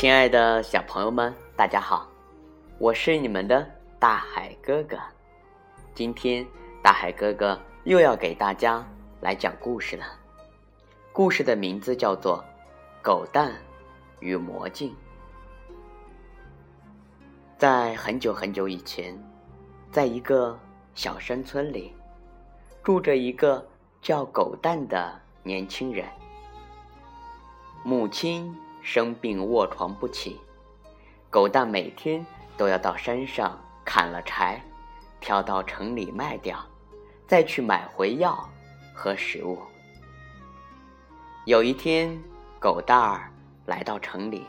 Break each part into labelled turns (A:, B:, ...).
A: 亲爱的小朋友们，大家好，我是你们的大海哥哥。今天，大海哥哥又要给大家来讲故事了。故事的名字叫做《狗蛋与魔镜》。在很久很久以前，在一个小山村里，住着一个叫狗蛋的年轻人。母亲生病卧床不起，狗蛋每天都要到山上砍了柴，挑到城里卖掉，再去买回药和食物。有一天，狗蛋儿来到城里，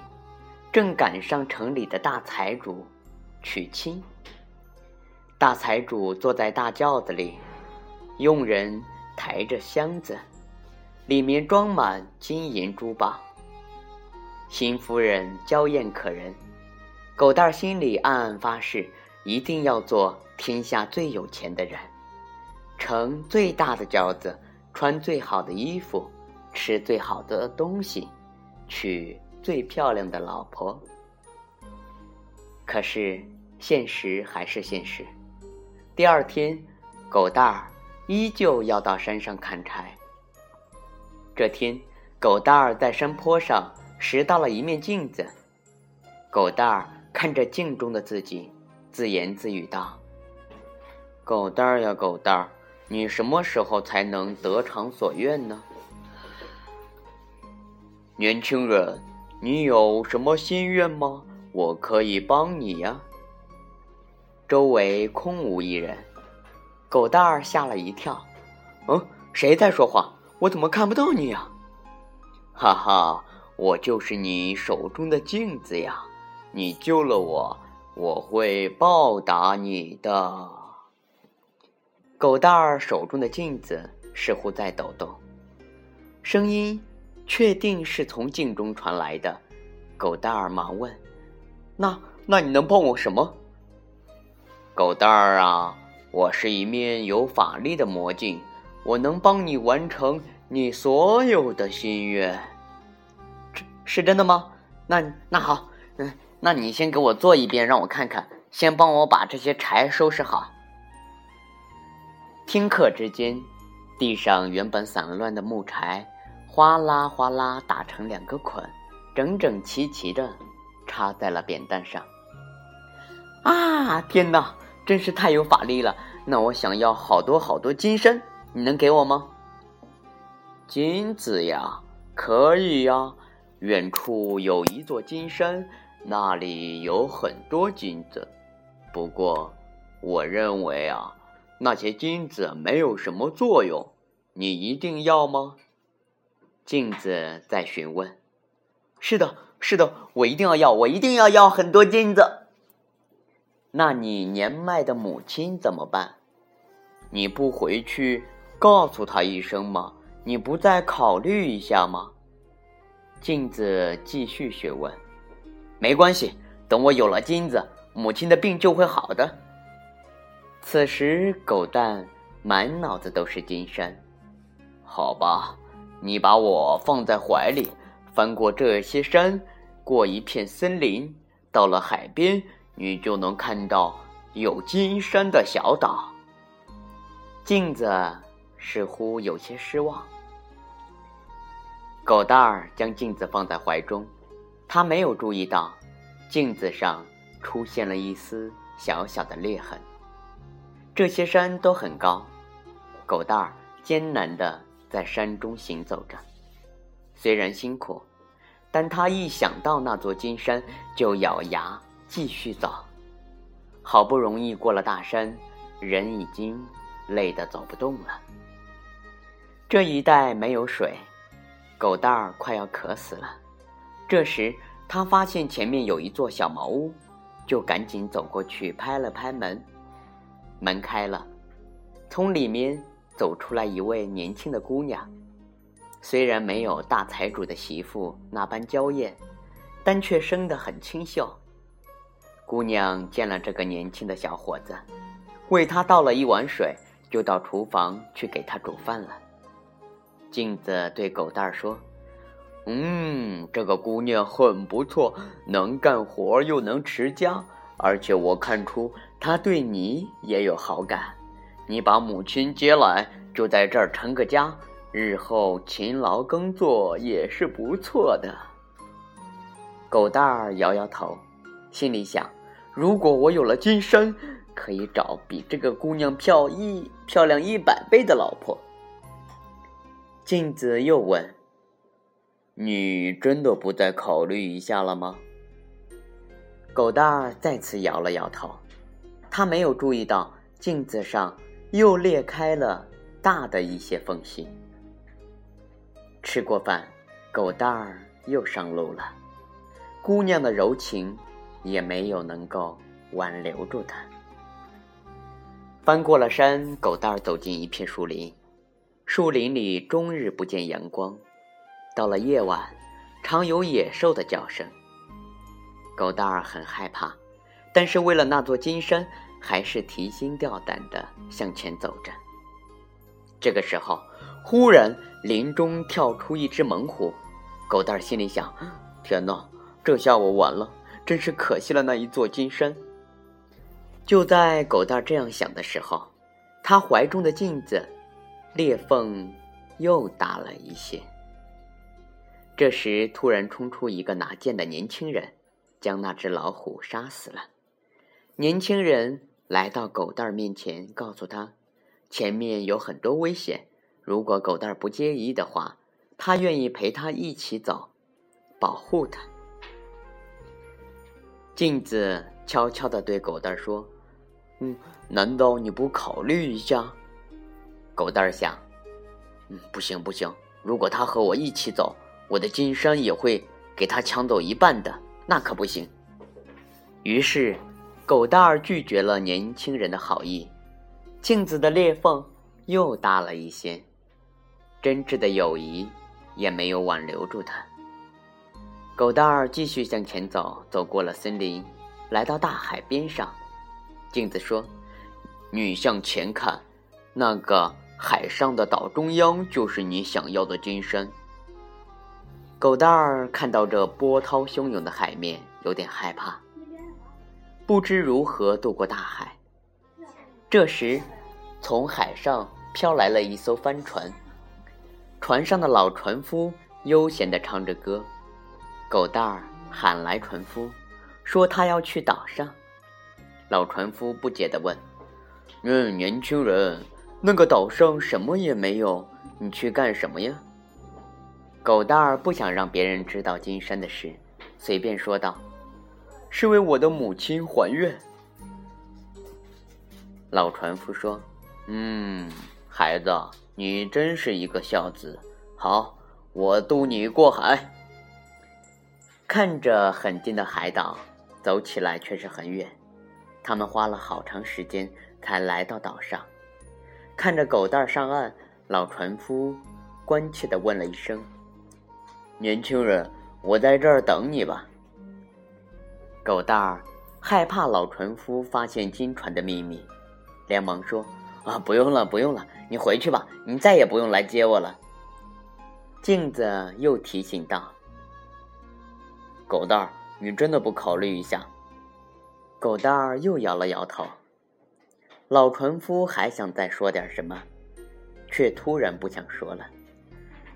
A: 正赶上城里的大财主娶亲。大财主坐在大轿子里，佣人抬着箱子。里面装满金银珠宝。新夫人娇艳可人，狗蛋儿心里暗暗发誓，一定要做天下最有钱的人，乘最大的轿子，穿最好的衣服，吃最好的东西，娶最漂亮的老婆。可是现实还是现实，第二天，狗蛋儿依旧要到山上砍柴。这天，狗蛋儿在山坡上拾到了一面镜子。狗蛋儿看着镜中的自己，自言自语道：“狗蛋儿呀，狗蛋儿，你什么时候才能得偿所愿呢？”年轻人，你有什么心愿吗？我可以帮你呀。周围空无一人，狗蛋儿吓了一跳：“嗯，谁在说话？”我怎么看不到你呀？哈哈，我就是你手中的镜子呀！你救了我，我会报答你的。狗蛋儿手中的镜子似乎在抖动，声音确定是从镜中传来的。狗蛋儿忙问：“那那你能帮我什么？”狗蛋儿啊，我是一面有法力的魔镜。我能帮你完成你所有的心愿，是真的吗？那那好，嗯，那你先给我做一遍，让我看看。先帮我把这些柴收拾好。顷刻之间，地上原本散乱的木柴，哗啦哗啦打成两个捆，整整齐齐的插在了扁担上。啊！天哪，真是太有法力了！那我想要好多好多金身。你能给我吗？金子呀，可以呀。远处有一座金山，那里有很多金子。不过，我认为啊，那些金子没有什么作用。你一定要吗？镜子在询问。是的，是的，我一定要要，我一定要要很多金子。那你年迈的母亲怎么办？你不回去？告诉他一声吗？你不再考虑一下吗？镜子继续询问。没关系，等我有了金子，母亲的病就会好的。此时，狗蛋满脑子都是金山。好吧，你把我放在怀里，翻过这些山，过一片森林，到了海边，你就能看到有金山的小岛。镜子。似乎有些失望。狗蛋儿将镜子放在怀中，他没有注意到镜子上出现了一丝小小的裂痕。这些山都很高，狗蛋儿艰难地在山中行走着，虽然辛苦，但他一想到那座金山，就咬牙继续走。好不容易过了大山，人已经累得走不动了。这一带没有水，狗蛋儿快要渴死了。这时，他发现前面有一座小茅屋，就赶紧走过去拍了拍门。门开了，从里面走出来一位年轻的姑娘。虽然没有大财主的媳妇那般娇艳，但却生得很清秀。姑娘见了这个年轻的小伙子，为他倒了一碗水，就到厨房去给他煮饭了。镜子对狗蛋儿说：“嗯，这个姑娘很不错，能干活又能持家，而且我看出她对你也有好感。你把母亲接来，就在这儿成个家，日后勤劳耕作也是不错的。狗蛋儿摇摇头，心里想：如果我有了金身，可以找比这个姑娘漂一漂亮一百倍的老婆。镜子又问。你真的不再考虑一下了吗？狗蛋儿再次摇了摇头，他没有注意到镜子上又裂开了大的一些缝隙。吃过饭，狗蛋儿又上路了。姑娘的柔情也没有能够挽留住他。翻过了山，狗蛋儿走进一片树林，树林里终日不见阳光。到了夜晚，常有野兽的叫声。狗蛋儿很害怕，但是为了那座金山，还是提心吊胆的向前走着。这个时候，忽然林中跳出一只猛虎，狗蛋儿心里想：“天哪，这下我完了，真是可惜了那一座金山。”就在狗蛋儿这样想的时候，他怀中的镜子裂缝又大了一些。这时，突然冲出一个拿剑的年轻人，将那只老虎杀死了。年轻人来到狗蛋儿面前，告诉他，前面有很多危险，如果狗蛋儿不介意的话，他愿意陪他一起走，保护他。镜子悄悄地对狗蛋儿说：“嗯，难道你不考虑一下？”狗蛋儿想：“嗯，不行不行，如果他和我一起走。”我的金山也会给他抢走一半的，那可不行。于是，狗蛋儿拒绝了年轻人的好意，镜子的裂缝又大了一些，真挚的友谊也没有挽留住他。狗蛋儿继续向前走，走过了森林，来到大海边上。镜子说：“你向前看，那个海上的岛中央就是你想要的金山。”狗蛋儿看到这波涛汹涌的海面，有点害怕，不知如何渡过大海。这时，从海上飘来了一艘帆船，船上的老船夫悠闲地唱着歌。狗蛋儿喊来船夫，说他要去岛上。老船夫不解地问：“嗯，年轻人，那个岛上什么也没有，你去干什么呀？”狗蛋儿不想让别人知道金山的事，随便说道：“是为我的母亲还愿。”老船夫说：“嗯，孩子，你真是一个孝子。好，我渡你过海。”看着很近的海岛，走起来却是很远。他们花了好长时间才来到岛上。看着狗蛋儿上岸，老船夫关切地问了一声。年轻人，我在这儿等你吧。狗蛋儿害怕老船夫发现金船的秘密，连忙说：“啊，不用了，不用了，你回去吧，你再也不用来接我了。”镜子又提醒道：“狗蛋儿，你真的不考虑一下？”狗蛋儿又摇了摇头。老船夫还想再说点什么，却突然不想说了，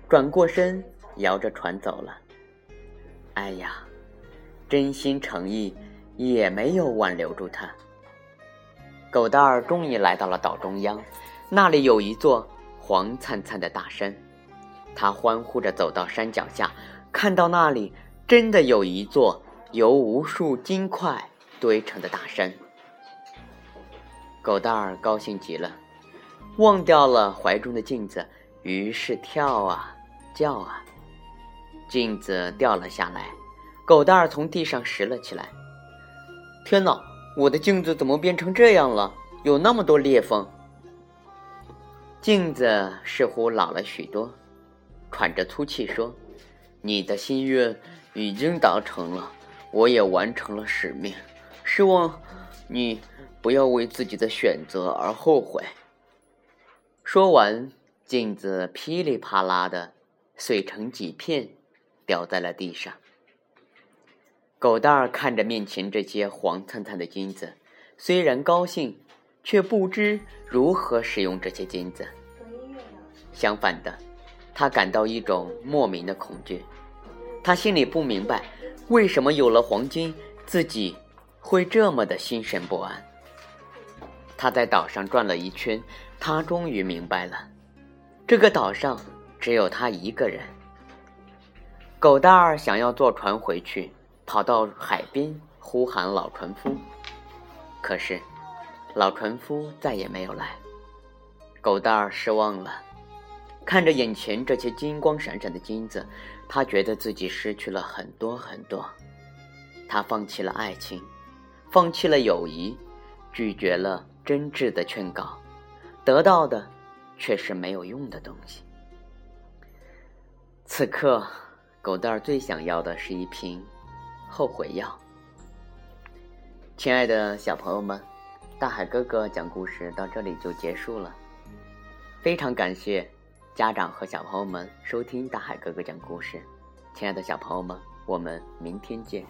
A: 转过身。摇着船走了。哎呀，真心诚意也没有挽留住他。狗蛋儿终于来到了岛中央，那里有一座黄灿灿的大山。他欢呼着走到山脚下，看到那里真的有一座由无数金块堆成的大山。狗蛋儿高兴极了，忘掉了怀中的镜子，于是跳啊叫啊。镜子掉了下来，狗蛋儿从地上拾了起来。天哪，我的镜子怎么变成这样了？有那么多裂缝。镜子似乎老了许多，喘着粗气说：“你的心愿已经达成了，我也完成了使命。希望你不要为自己的选择而后悔。”说完，镜子噼里啪啦的碎成几片。掉在了地上。狗蛋儿看着面前这些黄灿灿的金子，虽然高兴，却不知如何使用这些金子。相反的，他感到一种莫名的恐惧。他心里不明白，为什么有了黄金，自己会这么的心神不安。他在岛上转了一圈，他终于明白了，这个岛上只有他一个人。狗蛋儿想要坐船回去。跑到海边呼喊老船夫，可是老船夫再也没有来。狗蛋儿失望了，看着眼前这些金光闪闪的金子，他觉得自己失去了很多很多。他放弃了爱情，放弃了友谊，拒绝了真挚的劝告，得到的却是没有用的东西。此刻，狗蛋儿最想要的是一瓶。后悔药。亲爱的小朋友们，大海哥哥讲故事到这里就结束了。非常感谢家长和小朋友们收听大海哥哥讲故事。亲爱的小朋友们，我们明天见。